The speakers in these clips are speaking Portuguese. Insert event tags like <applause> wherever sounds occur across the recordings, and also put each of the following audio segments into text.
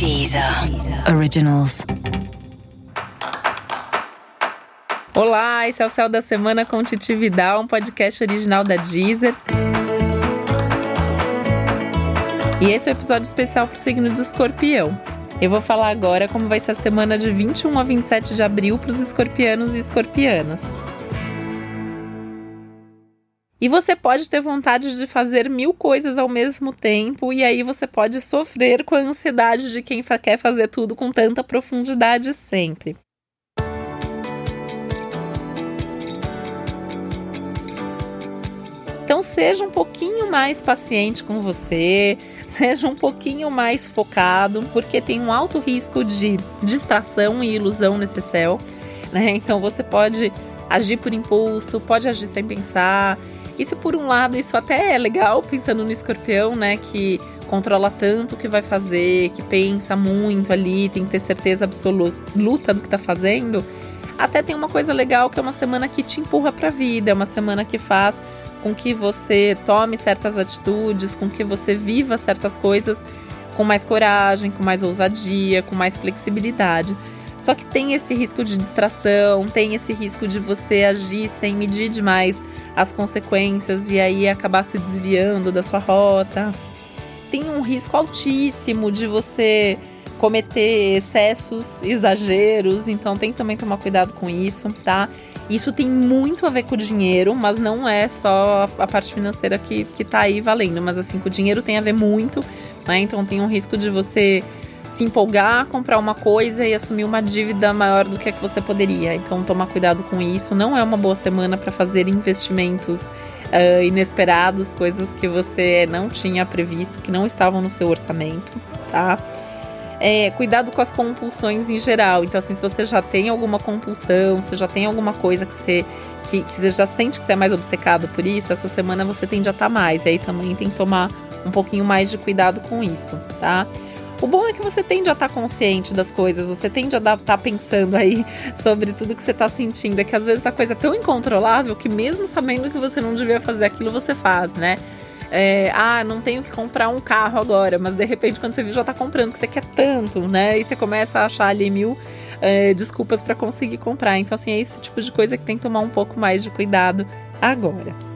Deezer Originals. Olá, esse é o Céu da Semana com Titi Vidal, um podcast original da Deezer. E esse é o um episódio especial para o signo de escorpião. Eu vou falar agora como vai ser a semana de 21 a 27 de abril para os escorpianos e escorpianas. E você pode ter vontade de fazer mil coisas ao mesmo tempo, e aí você pode sofrer com a ansiedade de quem quer fazer tudo com tanta profundidade sempre. Então seja um pouquinho mais paciente com você, <laughs> seja um pouquinho mais focado, porque tem um alto risco de distração e ilusão nesse céu, né? Então você pode agir por impulso, pode agir sem pensar, se por um lado isso até é legal, pensando no escorpião, né, que controla tanto o que vai fazer, que pensa muito ali, tem que ter certeza absoluta do que tá fazendo, até tem uma coisa legal que é uma semana que te empurra para a vida, é uma semana que faz com que você tome certas atitudes, com que você viva certas coisas com mais coragem, com mais ousadia, com mais flexibilidade. Só que tem esse risco de distração, tem esse risco de você agir sem medir demais as consequências e aí acabar se desviando da sua rota. Tem um risco altíssimo de você cometer excessos, exageros, então tem que também tomar cuidado com isso, tá? Isso tem muito a ver com o dinheiro, mas não é só a parte financeira que, que tá aí valendo, mas assim, com o dinheiro tem a ver muito, né? Então tem um risco de você se empolgar, comprar uma coisa e assumir uma dívida maior do que a que você poderia. Então, tomar cuidado com isso. Não é uma boa semana para fazer investimentos uh, inesperados, coisas que você não tinha previsto, que não estavam no seu orçamento, tá? É, cuidado com as compulsões em geral. Então, assim, se você já tem alguma compulsão, se já tem alguma coisa que você, que, que você já sente que você é mais obcecado por isso, essa semana você tende a estar tá mais. E aí também tem que tomar um pouquinho mais de cuidado com isso, tá? O bom é que você tende a estar tá consciente das coisas, você tende a estar tá pensando aí <laughs> sobre tudo que você está sentindo. É que às vezes a coisa é tão incontrolável que, mesmo sabendo que você não devia fazer aquilo, você faz, né? É, ah, não tenho que comprar um carro agora, mas de repente quando você viu já está comprando, que você quer tanto, né? E você começa a achar ali mil é, desculpas para conseguir comprar. Então, assim, é esse tipo de coisa que tem que tomar um pouco mais de cuidado agora.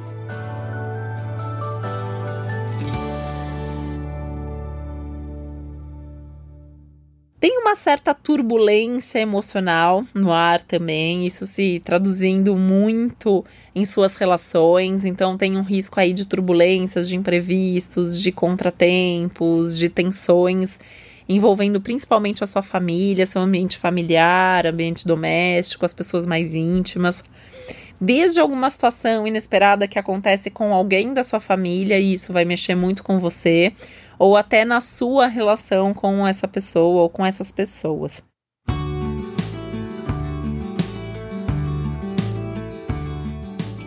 Uma certa turbulência emocional no ar também, isso se traduzindo muito em suas relações, então tem um risco aí de turbulências, de imprevistos, de contratempos, de tensões envolvendo principalmente a sua família, seu ambiente familiar, ambiente doméstico, as pessoas mais íntimas. Desde alguma situação inesperada que acontece com alguém da sua família, e isso vai mexer muito com você, ou até na sua relação com essa pessoa ou com essas pessoas.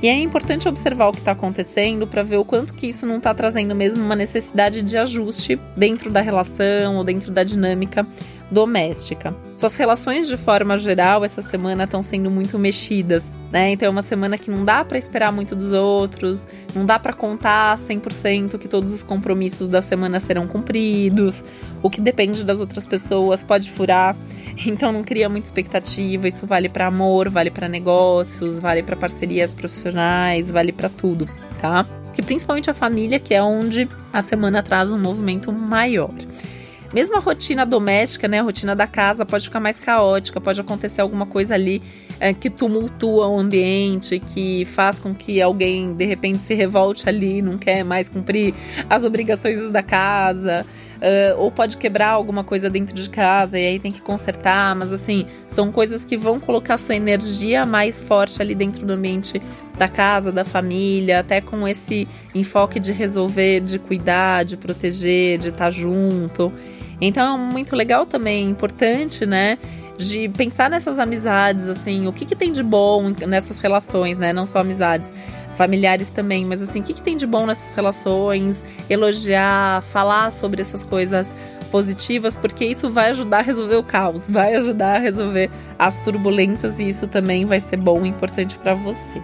E é importante observar o que está acontecendo para ver o quanto que isso não está trazendo mesmo uma necessidade de ajuste dentro da relação ou dentro da dinâmica doméstica. Suas relações de forma geral essa semana estão sendo muito mexidas, né? Então é uma semana que não dá para esperar muito dos outros, não dá para contar 100% que todos os compromissos da semana serão cumpridos. O que depende das outras pessoas pode furar. Então não cria muita expectativa. Isso vale para amor, vale para negócios, vale para parcerias profissionais, vale para tudo, tá? Que principalmente a família, que é onde a semana traz um movimento maior. Mesmo a rotina doméstica, né, a rotina da casa pode ficar mais caótica, pode acontecer alguma coisa ali é, que tumultua o ambiente, que faz com que alguém de repente se revolte ali, não quer mais cumprir as obrigações da casa. Uh, ou pode quebrar alguma coisa dentro de casa e aí tem que consertar, mas assim, são coisas que vão colocar sua energia mais forte ali dentro do ambiente da casa, da família, até com esse enfoque de resolver, de cuidar, de proteger, de estar junto. Então é muito legal também, importante, né? De pensar nessas amizades, assim, o que, que tem de bom nessas relações, né? Não só amizades, familiares também, mas assim, o que, que tem de bom nessas relações? Elogiar, falar sobre essas coisas positivas, porque isso vai ajudar a resolver o caos, vai ajudar a resolver as turbulências e isso também vai ser bom e importante para você.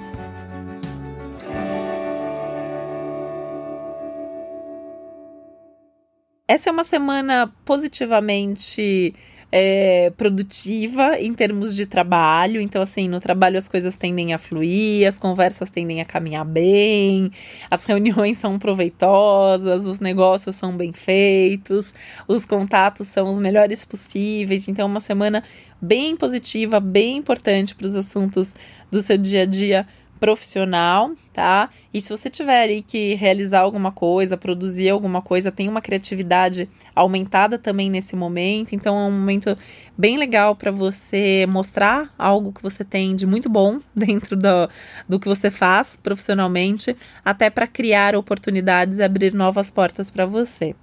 Essa é uma semana positivamente é, produtiva em termos de trabalho. Então, assim, no trabalho as coisas tendem a fluir, as conversas tendem a caminhar bem, as reuniões são proveitosas, os negócios são bem feitos, os contatos são os melhores possíveis. Então, uma semana bem positiva, bem importante para os assuntos do seu dia a dia profissional, tá? E se você tiver aí que realizar alguma coisa, produzir alguma coisa, tem uma criatividade aumentada também nesse momento, então é um momento bem legal para você mostrar algo que você tem de muito bom <laughs> dentro do, do que você faz profissionalmente, até para criar oportunidades e abrir novas portas para você.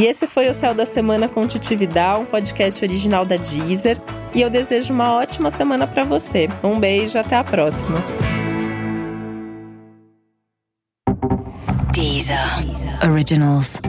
E esse foi o Céu da Semana com Titividade, um podcast original da Deezer. E eu desejo uma ótima semana para você. Um beijo, até a próxima. Deezer, Deezer. Originals.